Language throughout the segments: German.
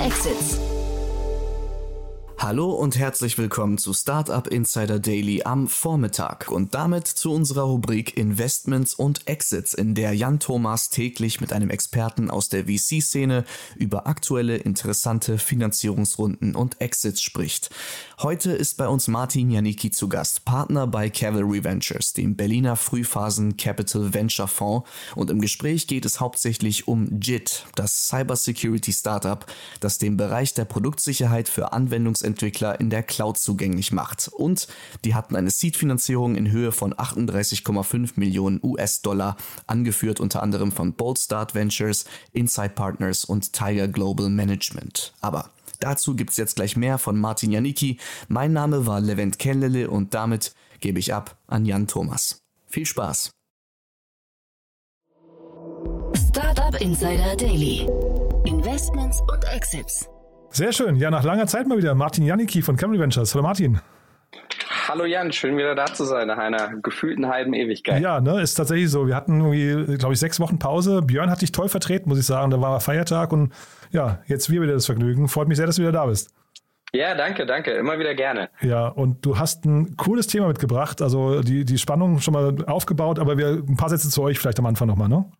Exits. Hallo und herzlich willkommen zu Startup Insider Daily am Vormittag und damit zu unserer Rubrik Investments und Exits, in der Jan Thomas täglich mit einem Experten aus der VC-Szene über aktuelle interessante Finanzierungsrunden und Exits spricht. Heute ist bei uns Martin Janicki zu Gast, Partner bei Cavalry Ventures, dem Berliner Frühphasen Capital Venture Fonds und im Gespräch geht es hauptsächlich um JIT, das Cybersecurity Startup, das den Bereich der Produktsicherheit für Anwendungsentwicklung Entwickler in der Cloud zugänglich macht. Und die hatten eine Seed-Finanzierung in Höhe von 38,5 Millionen US-Dollar, angeführt unter anderem von Bold Start Ventures, Insight Partners und Tiger Global Management. Aber dazu gibt es jetzt gleich mehr von Martin Janicki. Mein Name war Levent Kellele und damit gebe ich ab an Jan Thomas. Viel Spaß! Startup Insider Daily. Investments und Exits. Sehr schön. Ja, nach langer Zeit mal wieder. Martin Janicki von Camry Ventures. Hallo Martin. Hallo Jan, schön wieder da zu sein nach einer gefühlten halben Ewigkeit. Ja, ne, ist tatsächlich so. Wir hatten irgendwie, glaube ich, sechs Wochen Pause. Björn hat dich toll vertreten, muss ich sagen. Da war Feiertag und ja, jetzt wir wieder das Vergnügen. Freut mich sehr, dass du wieder da bist. Ja, danke, danke. Immer wieder gerne. Ja, und du hast ein cooles Thema mitgebracht. Also die, die Spannung schon mal aufgebaut, aber wir ein paar Sätze zu euch vielleicht am Anfang nochmal, ne?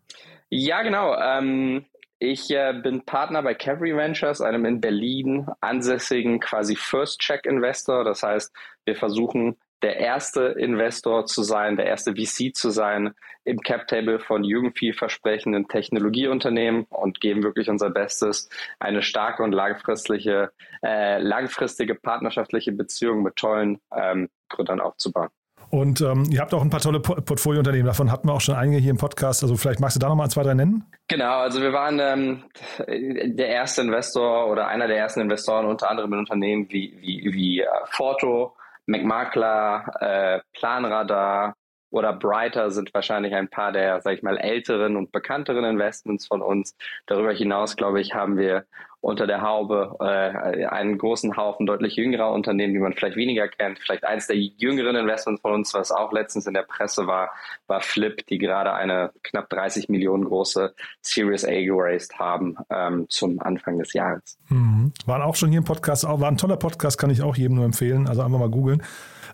Ja, genau. Ähm, ich äh, bin Partner bei Cavalry Ventures, einem in Berlin ansässigen quasi First-Check-Investor. Das heißt, wir versuchen der erste Investor zu sein, der erste VC zu sein im Cap-Table von jungen, vielversprechenden Technologieunternehmen und geben wirklich unser Bestes, eine starke und langfristige, äh, langfristige partnerschaftliche Beziehung mit tollen ähm, Gründern aufzubauen. Und ähm, ihr habt auch ein paar tolle Portfoliounternehmen, davon hatten wir auch schon einige hier im Podcast. Also vielleicht magst du da nochmal zwei, drei nennen? Genau, also wir waren ähm, der erste Investor oder einer der ersten Investoren unter anderem in Unternehmen wie, wie, wie äh, Forto, McMakler, äh, Planradar, oder Brighter sind wahrscheinlich ein paar der, sag ich mal, älteren und bekannteren Investments von uns. Darüber hinaus, glaube ich, haben wir unter der Haube äh, einen großen Haufen deutlich jüngerer Unternehmen, die man vielleicht weniger kennt. Vielleicht eins der jüngeren Investments von uns, was auch letztens in der Presse war, war Flip, die gerade eine knapp 30 Millionen große Series A geraced haben ähm, zum Anfang des Jahres. Mhm. Waren auch schon hier im Podcast, war ein toller Podcast, kann ich auch jedem nur empfehlen. Also einfach mal googeln.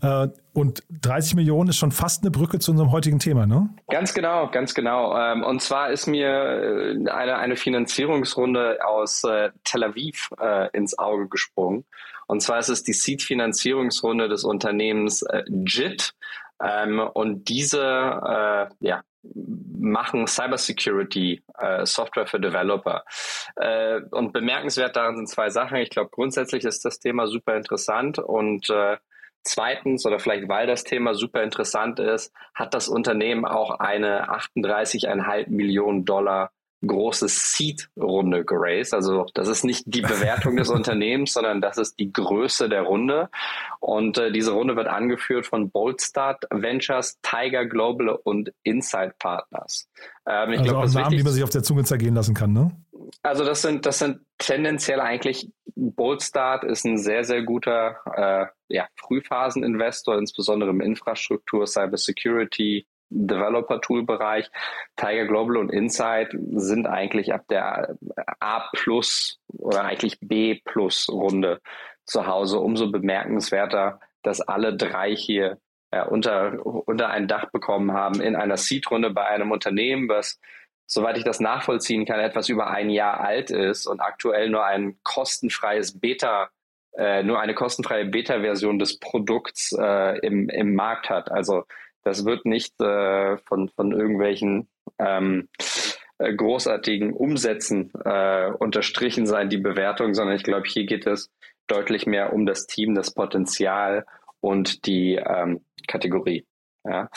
Äh, und 30 Millionen ist schon fast eine Brücke zu unserem heutigen Thema, ne? Ganz genau, ganz genau. Ähm, und zwar ist mir äh, eine, eine Finanzierungsrunde aus äh, Tel Aviv ins Auge gesprungen. Und zwar ist es die Seed-Finanzierungsrunde des Unternehmens JIT. Ähm, und diese ja, machen Cybersecurity äh, Software für Developer. Äh, und bemerkenswert daran sind zwei Sachen. Ich glaube, grundsätzlich ist das Thema super interessant und äh, Zweitens, oder vielleicht weil das Thema super interessant ist, hat das Unternehmen auch eine 38,5 Millionen Dollar große Seed-Runde geraced. Also das ist nicht die Bewertung des Unternehmens, sondern das ist die Größe der Runde. Und äh, diese Runde wird angeführt von Boldstart Ventures, Tiger Global und Insight Partners. Ähm, ich also glaub, auch Namen, die man sich auf der Zunge zergehen lassen kann, ne? Also das sind, das sind tendenziell eigentlich, Boldstart ist ein sehr, sehr guter äh, ja, Frühphaseninvestor, insbesondere im Infrastruktur, Cybersecurity, Developer-Tool-Bereich. Tiger Global und Insight sind eigentlich ab der A plus oder eigentlich B plus Runde zu Hause. Umso bemerkenswerter, dass alle drei hier äh, unter, unter ein Dach bekommen haben in einer Seed-Runde bei einem Unternehmen, was soweit ich das nachvollziehen kann, etwas über ein Jahr alt ist und aktuell nur ein kostenfreies Beta, äh, nur eine kostenfreie Beta-Version des Produkts äh, im, im Markt hat. Also das wird nicht äh, von, von irgendwelchen ähm, äh, großartigen Umsätzen äh, unterstrichen sein, die Bewertung, sondern ich glaube, hier geht es deutlich mehr um das Team, das Potenzial und die ähm, Kategorie. Ja.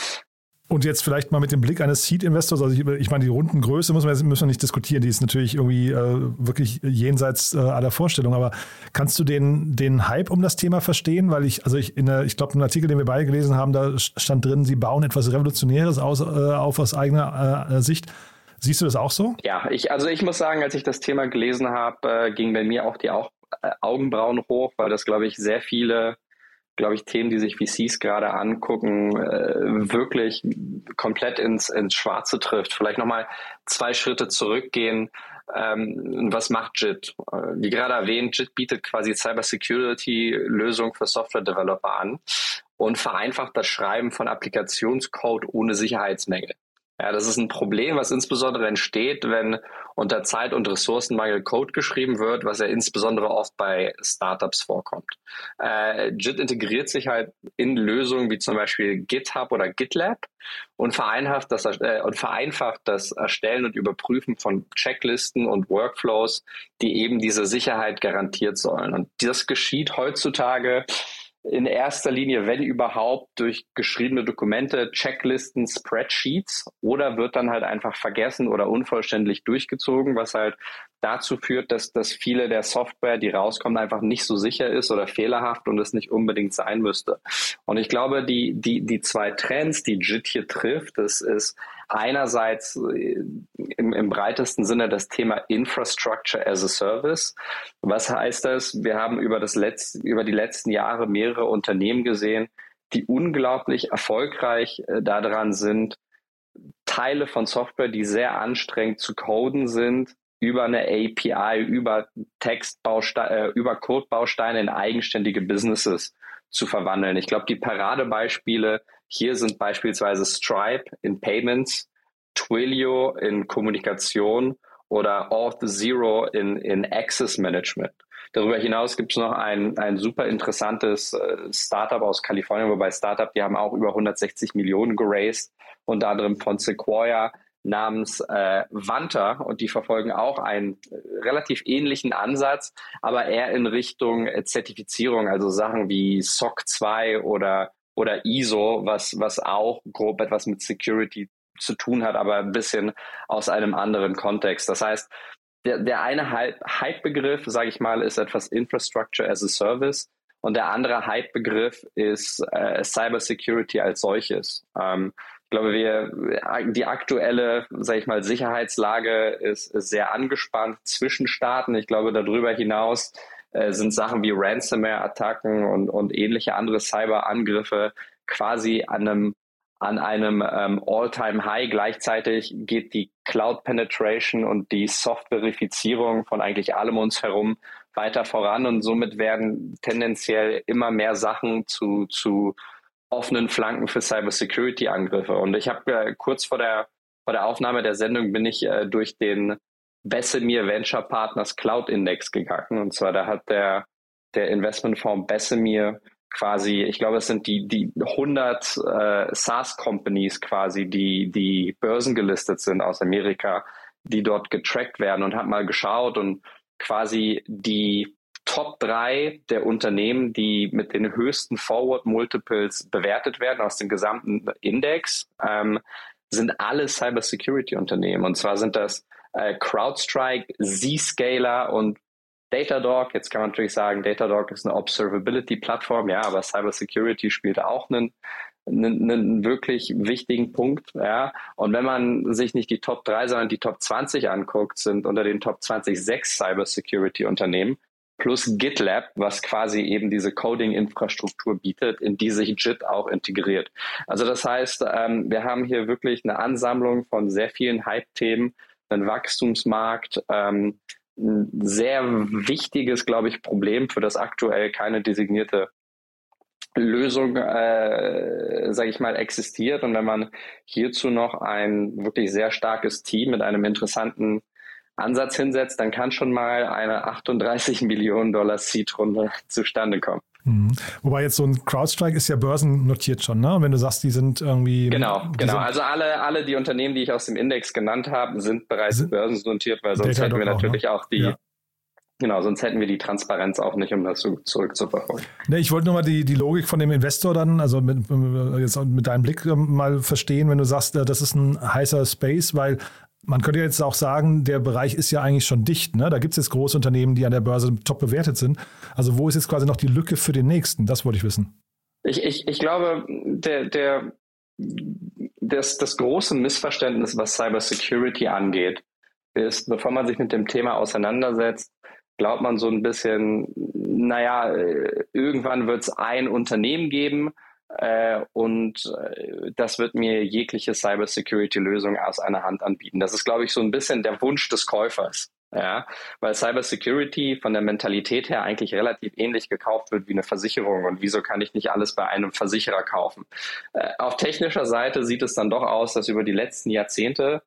Und jetzt vielleicht mal mit dem Blick eines Seed-Investors, also ich, ich, meine, die Rundengröße müssen wir, müssen wir nicht diskutieren, die ist natürlich irgendwie äh, wirklich jenseits äh, aller Vorstellungen, aber kannst du den, den Hype um das Thema verstehen? Weil ich, also ich, in der, ich glaube, im Artikel, den wir beide gelesen haben, da stand drin, sie bauen etwas Revolutionäres aus, äh, auf aus eigener äh, Sicht. Siehst du das auch so? Ja, ich, also ich muss sagen, als ich das Thema gelesen habe, äh, ging bei mir auch die auch, äh, Augenbrauen hoch, weil das, glaube ich, sehr viele glaube ich, Themen, die sich VCs gerade angucken, äh, wirklich komplett ins, ins Schwarze trifft. Vielleicht nochmal zwei Schritte zurückgehen. Ähm, was macht JIT? Äh, wie gerade erwähnt, JIT bietet quasi Cybersecurity-Lösungen für Software-Developer an und vereinfacht das Schreiben von Applikationscode ohne Sicherheitsmängel. Ja, das ist ein Problem, was insbesondere entsteht, wenn unter Zeit- und Ressourcenmangel Code geschrieben wird, was ja insbesondere oft bei Startups vorkommt. Äh, JIT integriert sich halt in Lösungen wie zum Beispiel GitHub oder GitLab und vereinfacht das, äh, und vereinfacht das Erstellen und Überprüfen von Checklisten und Workflows, die eben diese Sicherheit garantiert sollen. Und das geschieht heutzutage in erster Linie, wenn überhaupt, durch geschriebene Dokumente, Checklisten, Spreadsheets oder wird dann halt einfach vergessen oder unvollständig durchgezogen, was halt dazu führt, dass, dass viele der Software, die rauskommt, einfach nicht so sicher ist oder fehlerhaft und es nicht unbedingt sein müsste. Und ich glaube, die, die, die zwei Trends, die JIT hier trifft, das ist einerseits äh, im, im breitesten Sinne das Thema Infrastructure as a Service. Was heißt das? Wir haben über, das letzte, über die letzten Jahre mehrere Unternehmen gesehen, die unglaublich erfolgreich äh, daran sind, Teile von Software, die sehr anstrengend zu coden sind, über eine API, über Textbausteine, äh, über Codebausteine in eigenständige Businesses zu verwandeln. Ich glaube, die Paradebeispiele hier sind beispielsweise Stripe in Payments, Twilio in Kommunikation oder Auth Zero in, in Access Management. Darüber hinaus gibt es noch ein, ein super interessantes äh, Startup aus Kalifornien, wobei Startup, die haben auch über 160 Millionen geraced, unter anderem von Sequoia, namens äh, Vanta und die verfolgen auch einen äh, relativ ähnlichen Ansatz, aber eher in Richtung äh, Zertifizierung, also Sachen wie SOC 2 oder, oder ISO, was, was auch grob etwas mit Security zu tun hat, aber ein bisschen aus einem anderen Kontext. Das heißt, der, der eine Hype-Begriff, sage ich mal, ist etwas Infrastructure as a Service und der andere Hype-Begriff ist äh, Cybersecurity als solches. Ähm, ich glaube, wir, die aktuelle, sage ich mal, Sicherheitslage ist, ist, sehr angespannt zwischen Staaten. Ich glaube, darüber hinaus äh, sind Sachen wie Ransomware-Attacken und, und ähnliche andere Cyberangriffe quasi an einem an einem ähm, All-Time-High. Gleichzeitig geht die Cloud-Penetration und die Soft-Verifizierung von eigentlich allem uns herum weiter voran und somit werden tendenziell immer mehr Sachen zu, zu offenen Flanken für Cybersecurity-Angriffe. Und ich habe äh, kurz vor der, vor der Aufnahme der Sendung bin ich äh, durch den Bessemir Venture Partners Cloud Index gegangen. Und zwar da hat der, der Investmentfonds Bessemir quasi, ich glaube, es sind die, die 100 äh, SaaS-Companies quasi, die, die börsengelistet sind aus Amerika, die dort getrackt werden und hat mal geschaut und quasi die Top 3 der Unternehmen, die mit den höchsten Forward Multiples bewertet werden aus dem gesamten Index, ähm, sind alle Cybersecurity Unternehmen. Und zwar sind das äh, CrowdStrike, Zscaler und Datadog. Jetzt kann man natürlich sagen, Datadog ist eine Observability-Plattform, ja, aber Cybersecurity spielt auch einen, einen, wirklich wichtigen Punkt, ja. Und wenn man sich nicht die Top 3, sondern die Top 20 anguckt, sind unter den Top 20 sechs Cybersecurity-Unternehmen plus GitLab, was quasi eben diese Coding-Infrastruktur bietet, in die sich JIT auch integriert. Also das heißt, ähm, wir haben hier wirklich eine Ansammlung von sehr vielen Hype-Themen, einen Wachstumsmarkt, ähm, ein sehr wichtiges, glaube ich, Problem, für das aktuell keine designierte Lösung, äh, sage ich mal, existiert. Und wenn man hierzu noch ein wirklich sehr starkes Team mit einem interessanten Ansatz hinsetzt, dann kann schon mal eine 38 Millionen Dollar Seed-Runde zustande kommen. Mhm. Wobei jetzt so ein CrowdStrike ist ja börsennotiert schon, ne? Wenn du sagst, die sind irgendwie. Genau, genau. Also alle, alle die Unternehmen, die ich aus dem Index genannt habe, sind bereits sind börsennotiert, weil sonst hätten wir natürlich auch, ne? auch die. Ja. Genau, sonst hätten wir die Transparenz auch nicht, um das zurückzuverfolgen. Ne, ich wollte nur mal die, die Logik von dem Investor dann, also mit, jetzt mit deinem Blick ähm, mal verstehen, wenn du sagst, äh, das ist ein heißer Space, weil man könnte jetzt auch sagen, der Bereich ist ja eigentlich schon dicht. Ne? Da gibt es jetzt große Unternehmen, die an der Börse top bewertet sind. Also wo ist jetzt quasi noch die Lücke für den nächsten? Das wollte ich wissen. Ich, ich, ich glaube, der, der, das, das große Missverständnis, was Cybersecurity angeht, ist, bevor man sich mit dem Thema auseinandersetzt, glaubt man so ein bisschen, naja, irgendwann wird es ein Unternehmen geben, äh, und äh, das wird mir jegliche Cybersecurity-Lösung aus einer Hand anbieten. Das ist, glaube ich, so ein bisschen der Wunsch des Käufers. Ja, weil Cybersecurity von der Mentalität her eigentlich relativ ähnlich gekauft wird wie eine Versicherung. Und wieso kann ich nicht alles bei einem Versicherer kaufen? Äh, auf technischer Seite sieht es dann doch aus, dass über die letzten Jahrzehnte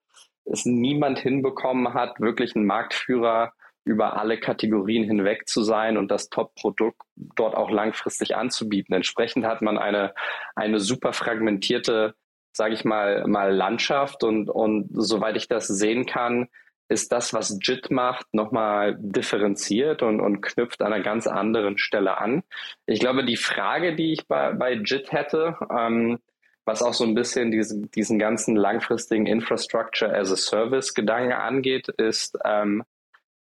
es niemand hinbekommen hat, wirklich einen Marktführer über alle Kategorien hinweg zu sein und das Top-Produkt dort auch langfristig anzubieten. Entsprechend hat man eine, eine super fragmentierte, sage ich mal, mal Landschaft und, und soweit ich das sehen kann, ist das, was JIT macht, nochmal differenziert und, und knüpft an einer ganz anderen Stelle an. Ich glaube, die Frage, die ich bei, bei JIT hätte, ähm, was auch so ein bisschen diesen, diesen ganzen langfristigen Infrastructure as a Service Gedanke angeht, ist, ähm,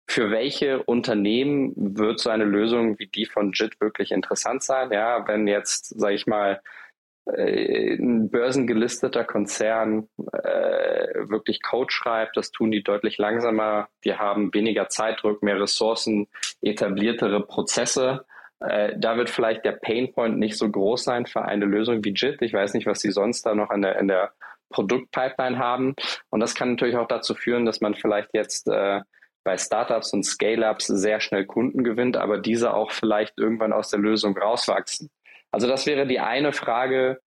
für welche Unternehmen wird so eine Lösung wie die von JIT wirklich interessant sein? Ja, wenn jetzt, sage ich mal, äh, ein börsengelisteter Konzern äh, wirklich Code schreibt, das tun die deutlich langsamer. Die haben weniger Zeitdruck, mehr Ressourcen, etabliertere Prozesse. Äh, da wird vielleicht der Painpoint nicht so groß sein für eine Lösung wie JIT. Ich weiß nicht, was sie sonst da noch in der, in der Produktpipeline haben. Und das kann natürlich auch dazu führen, dass man vielleicht jetzt äh, bei Startups und Scale-ups sehr schnell Kunden gewinnt, aber diese auch vielleicht irgendwann aus der Lösung rauswachsen. Also das wäre die eine Frage,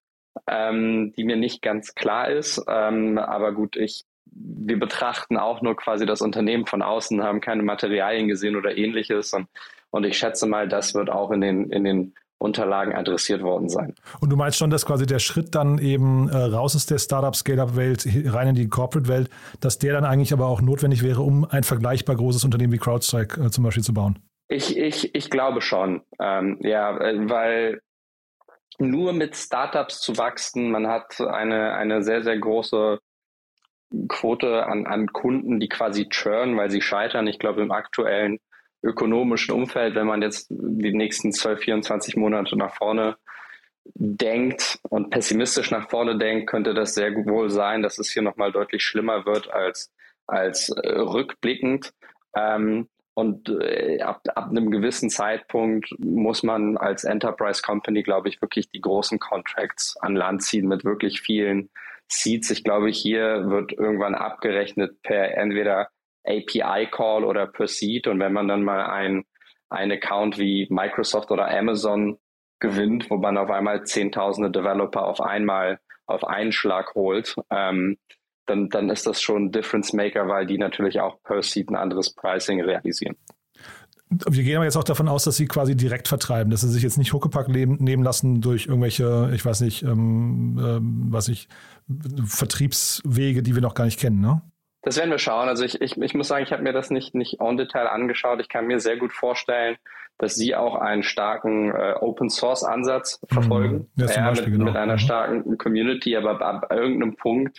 ähm, die mir nicht ganz klar ist. Ähm, aber gut, ich, wir betrachten auch nur quasi das Unternehmen von außen, haben keine Materialien gesehen oder ähnliches. Und, und ich schätze mal, das wird auch in den, in den Unterlagen adressiert worden sein. Und du meinst schon, dass quasi der Schritt dann eben äh, raus aus der Startup-Scale-Up-Welt rein in die Corporate-Welt, dass der dann eigentlich aber auch notwendig wäre, um ein vergleichbar großes Unternehmen wie CrowdStrike äh, zum Beispiel zu bauen? Ich, ich, ich glaube schon. Ähm, ja, äh, weil nur mit Startups zu wachsen, man hat eine, eine sehr, sehr große Quote an, an Kunden, die quasi churn, weil sie scheitern. Ich glaube, im aktuellen ökonomischen Umfeld, wenn man jetzt die nächsten 12, 24 Monate nach vorne denkt und pessimistisch nach vorne denkt, könnte das sehr wohl sein, dass es hier nochmal deutlich schlimmer wird als, als äh, rückblickend. Ähm, und äh, ab, ab einem gewissen Zeitpunkt muss man als Enterprise Company, glaube ich, wirklich die großen Contracts an Land ziehen mit wirklich vielen Seats. Ich glaube, hier wird irgendwann abgerechnet per entweder API Call oder per Seat. Und wenn man dann mal ein, ein Account wie Microsoft oder Amazon gewinnt, wo man auf einmal zehntausende Developer auf einmal auf einen Schlag holt, ähm, dann, dann ist das schon ein Difference Maker, weil die natürlich auch per Seat ein anderes Pricing realisieren. Wir gehen aber jetzt auch davon aus, dass sie quasi direkt vertreiben, dass sie sich jetzt nicht Huckepack nehmen lassen durch irgendwelche, ich weiß nicht, ähm, ähm, was ich, Vertriebswege, die wir noch gar nicht kennen, ne? Das werden wir schauen. Also ich, ich, ich muss sagen, ich habe mir das nicht, nicht en Detail angeschaut. Ich kann mir sehr gut vorstellen, dass Sie auch einen starken äh, Open Source Ansatz mhm. verfolgen. Ja, ja, mit, genau. mit, einer mhm. starken Community, aber ab, irgendeinem Punkt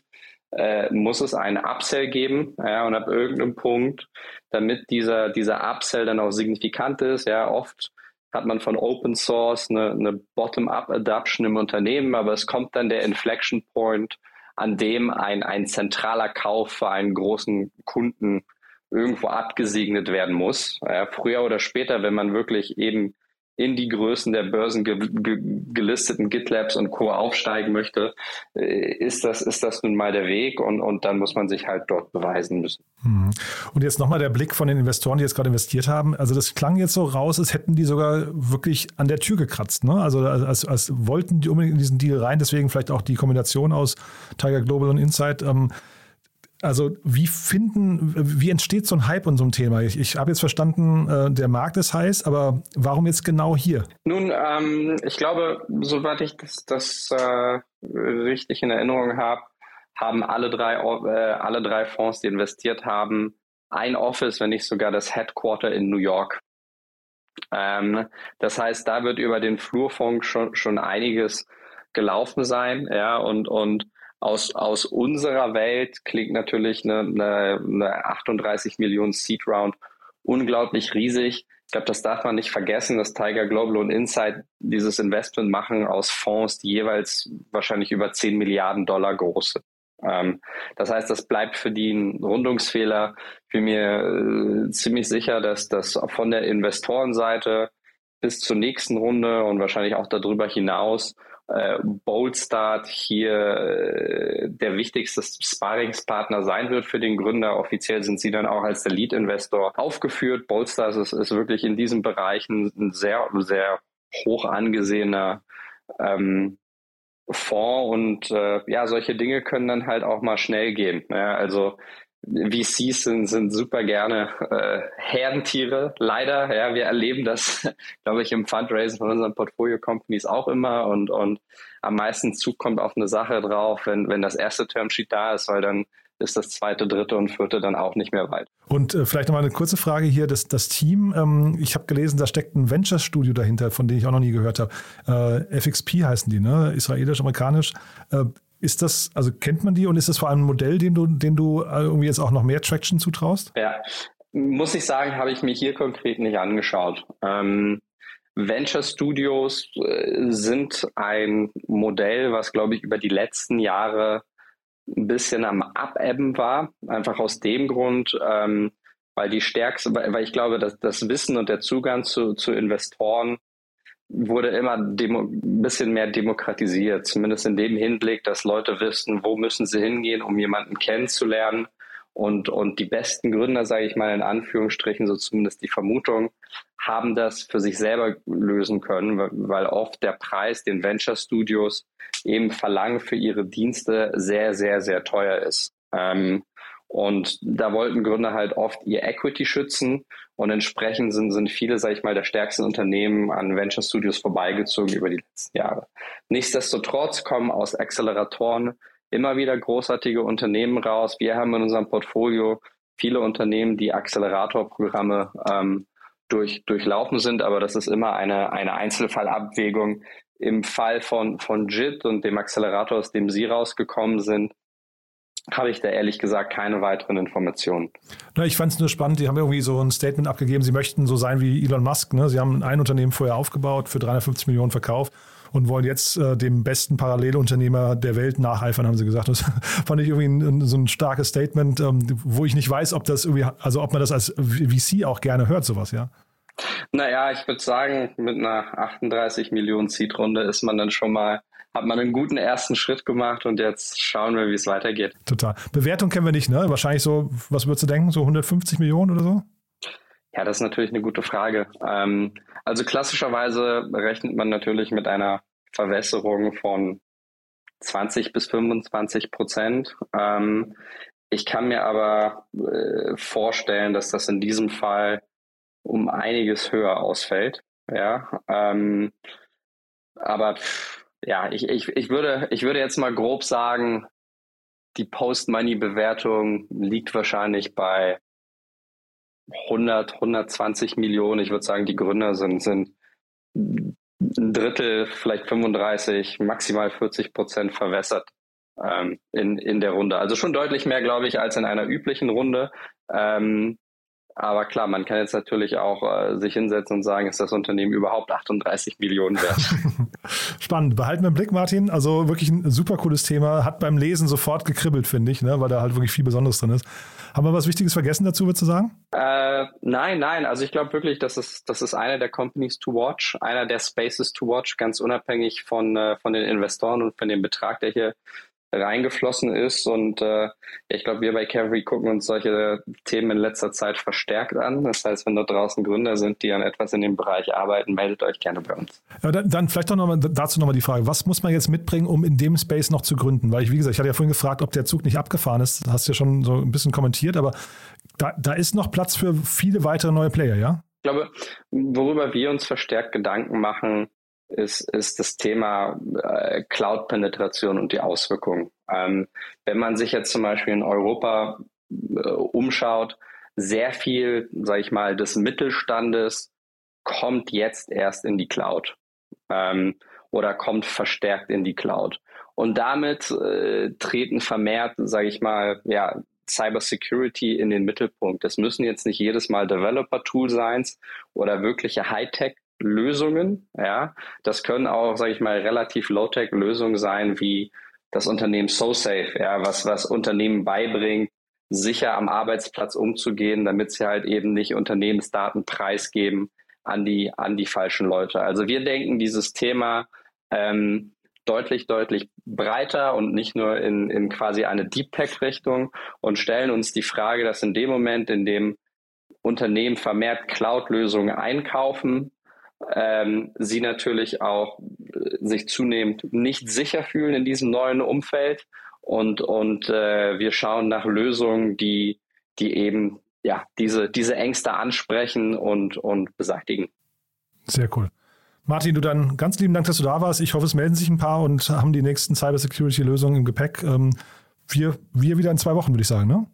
äh, muss es einen Upsell geben, ja, und ab irgendeinem Punkt, damit dieser, dieser Upsell dann auch signifikant ist, ja, oft hat man von Open Source eine, eine Bottom-up-Adoption im Unternehmen, aber es kommt dann der Inflection Point, an dem ein, ein zentraler Kauf für einen großen Kunden irgendwo abgesegnet werden muss. Ja, früher oder später, wenn man wirklich eben in die Größen der Börsen ge ge gelisteten GitLabs und Co. aufsteigen möchte, äh, ist das, ist das nun mal der Weg und, und dann muss man sich halt dort beweisen müssen. Mhm. Und jetzt nochmal der Blick von den Investoren, die jetzt gerade investiert haben. Also das klang jetzt so raus, als hätten die sogar wirklich an der Tür gekratzt. Ne? Also als, als wollten die unbedingt in diesen Deal rein, deswegen vielleicht auch die Kombination aus Tiger Global und Insight. Ähm, also wie finden, wie entsteht so ein Hype in so einem Thema? Ich, ich habe jetzt verstanden, äh, der Markt ist heiß, aber warum jetzt genau hier? Nun, ähm, ich glaube, soweit ich das, das äh, richtig in Erinnerung habe, haben alle drei, äh, alle drei Fonds, die investiert haben, ein Office, wenn nicht sogar das Headquarter in New York. Ähm, das heißt, da wird über den Flurfunk schon, schon einiges gelaufen sein, ja, und, und aus, aus unserer Welt klingt natürlich eine, eine, eine 38 Millionen Seed Round unglaublich riesig. Ich glaube, das darf man nicht vergessen, dass Tiger Global und Insight dieses Investment machen aus Fonds, die jeweils wahrscheinlich über 10 Milliarden Dollar groß sind. Ähm, das heißt, das bleibt für die ein Rundungsfehler. Ich bin mir äh, ziemlich sicher, dass das von der Investorenseite bis zur nächsten Runde und wahrscheinlich auch darüber hinaus äh, Boldstart hier äh, der wichtigste Sparringspartner sein wird für den Gründer. Offiziell sind sie dann auch als der Lead-Investor aufgeführt. Boldstart ist, ist wirklich in diesen Bereichen ein sehr, sehr hoch angesehener ähm, Fonds und äh, ja, solche Dinge können dann halt auch mal schnell gehen. Ja, also VCs sind, sind super gerne äh, Herdentiere, leider. Ja, wir erleben das, glaube ich, im Fundraising von unseren Portfolio-Companies auch immer und, und am meisten Zug kommt auf eine Sache drauf, wenn, wenn das erste Termsheet da ist, weil dann ist das zweite, dritte und vierte dann auch nicht mehr weit. Und äh, vielleicht nochmal eine kurze Frage hier. Das, das Team, ähm, ich habe gelesen, da steckt ein Venture-Studio dahinter, von dem ich auch noch nie gehört habe. Äh, FXP heißen die, ne? Israelisch, amerikanisch. Äh, ist das, also kennt man die und ist das vor allem ein Modell, dem du, dem du äh, irgendwie jetzt auch noch mehr Traction zutraust? Ja, muss ich sagen, habe ich mir hier konkret nicht angeschaut. Ähm, Venture Studios äh, sind ein Modell, was, glaube ich, über die letzten Jahre ein bisschen am Abebben war. Einfach aus dem Grund, ähm, weil die stärkste, weil ich glaube, dass das Wissen und der Zugang zu, zu Investoren wurde immer ein bisschen mehr demokratisiert, zumindest in dem Hinblick, dass Leute wissen, wo müssen sie hingehen, um jemanden kennenzulernen. Und, und die besten Gründer, sage ich mal in Anführungsstrichen, so zumindest die Vermutung, haben das für sich selber lösen können, weil oft der Preis, den Venture Studios eben verlangen für ihre Dienste, sehr, sehr, sehr teuer ist. Ähm, und da wollten Gründer halt oft ihr Equity schützen und entsprechend sind, sind viele, sage ich mal, der stärksten Unternehmen an Venture Studios vorbeigezogen über die letzten Jahre. Nichtsdestotrotz kommen aus Acceleratoren immer wieder großartige Unternehmen raus. Wir haben in unserem Portfolio viele Unternehmen, die Acceleratorprogramme ähm, durch, durchlaufen sind, aber das ist immer eine, eine Einzelfallabwägung. Im Fall von, von JIT und dem Accelerator, aus dem Sie rausgekommen sind, habe ich da ehrlich gesagt keine weiteren Informationen. Na, ich fand es nur spannend, die haben irgendwie so ein Statement abgegeben, sie möchten so sein wie Elon Musk. Ne? Sie haben ein Unternehmen vorher aufgebaut, für 350 Millionen verkauft und wollen jetzt äh, dem besten Parallelunternehmer der Welt nacheifern, haben sie gesagt. Das fand ich irgendwie ein, so ein starkes Statement, ähm, wo ich nicht weiß, ob das irgendwie, also ob man das als VC auch gerne hört, sowas, ja. Naja, ich würde sagen, mit einer 38 Millionen Seed-Runde ist man dann schon mal hat man einen guten ersten Schritt gemacht und jetzt schauen wir, wie es weitergeht. Total. Bewertung kennen wir nicht, ne? Wahrscheinlich so, was würdest du denken, so 150 Millionen oder so? Ja, das ist natürlich eine gute Frage. Ähm, also klassischerweise rechnet man natürlich mit einer Verwässerung von 20 bis 25 Prozent. Ähm, ich kann mir aber äh, vorstellen, dass das in diesem Fall um einiges höher ausfällt. Ja, ähm, aber pff, ja, ich, ich, ich, würde, ich würde jetzt mal grob sagen, die Post-Money-Bewertung liegt wahrscheinlich bei 100, 120 Millionen. Ich würde sagen, die Gründer sind, sind ein Drittel, vielleicht 35, maximal 40 Prozent verwässert ähm, in, in der Runde. Also schon deutlich mehr, glaube ich, als in einer üblichen Runde. Ähm, aber klar, man kann jetzt natürlich auch äh, sich hinsetzen und sagen, ist das Unternehmen überhaupt 38 Millionen wert? Spannend. Behalten wir im Blick, Martin. Also wirklich ein super cooles Thema. Hat beim Lesen sofort gekribbelt, finde ich, ne? weil da halt wirklich viel Besonderes drin ist. Haben wir was Wichtiges vergessen dazu, würdest du sagen? Äh, nein, nein. Also ich glaube wirklich, das ist, das ist eine der Companies to watch, einer der Spaces to watch, ganz unabhängig von, äh, von den Investoren und von dem Betrag, der hier reingeflossen ist. Und äh, ich glaube, wir bei Cavalry gucken uns solche Themen in letzter Zeit verstärkt an. Das heißt, wenn da draußen Gründer sind, die an etwas in dem Bereich arbeiten, meldet euch gerne bei uns. Ja, dann, dann, vielleicht doch noch mal, dazu nochmal die Frage, was muss man jetzt mitbringen, um in dem Space noch zu gründen? Weil ich, wie gesagt, ich hatte ja vorhin gefragt, ob der Zug nicht abgefahren ist. Das hast du ja schon so ein bisschen kommentiert, aber da, da ist noch Platz für viele weitere neue Player, ja? Ich glaube, worüber wir uns verstärkt Gedanken machen, ist, ist das Thema äh, Cloud-Penetration und die Auswirkungen. Ähm, wenn man sich jetzt zum Beispiel in Europa äh, umschaut, sehr viel, sage ich mal, des Mittelstandes kommt jetzt erst in die Cloud ähm, oder kommt verstärkt in die Cloud. Und damit äh, treten vermehrt, sage ich mal, ja, Cybersecurity in den Mittelpunkt. Das müssen jetzt nicht jedes Mal Developer-Tool sein oder wirkliche Hightech Lösungen. Ja, das können auch, sage ich mal, relativ Low-Tech Lösungen sein, wie das Unternehmen SoSafe, ja, was was Unternehmen beibringt, sicher am Arbeitsplatz umzugehen, damit sie halt eben nicht Unternehmensdaten preisgeben an die an die falschen Leute. Also wir denken, dieses Thema ähm, deutlich, deutlich breiter und nicht nur in, in quasi eine Deep Tech-Richtung und stellen uns die Frage, dass in dem Moment, in dem Unternehmen vermehrt Cloud-Lösungen einkaufen, ähm, sie natürlich auch äh, sich zunehmend nicht sicher fühlen in diesem neuen Umfeld und, und äh, wir schauen nach Lösungen, die, die eben ja, diese, diese Ängste ansprechen und, und beseitigen. Sehr cool. Martin, du dann ganz lieben Dank, dass du da warst. Ich hoffe, es melden sich ein paar und haben die nächsten Cybersecurity-Lösungen im Gepäck. Ähm, wir, wir wieder in zwei Wochen, würde ich sagen, ne?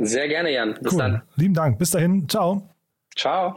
Sehr gerne, Jan. Bis cool. dann. Lieben Dank. Bis dahin. Ciao. Ciao.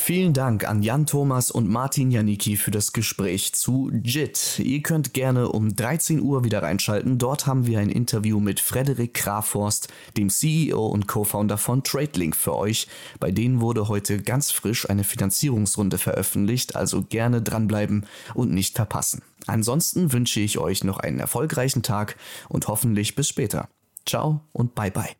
Vielen Dank an Jan Thomas und Martin Janicki für das Gespräch zu JIT. Ihr könnt gerne um 13 Uhr wieder reinschalten. Dort haben wir ein Interview mit Frederik Kraforst, dem CEO und Co-Founder von TradeLink für euch. Bei denen wurde heute ganz frisch eine Finanzierungsrunde veröffentlicht, also gerne dranbleiben und nicht verpassen. Ansonsten wünsche ich euch noch einen erfolgreichen Tag und hoffentlich bis später. Ciao und bye bye.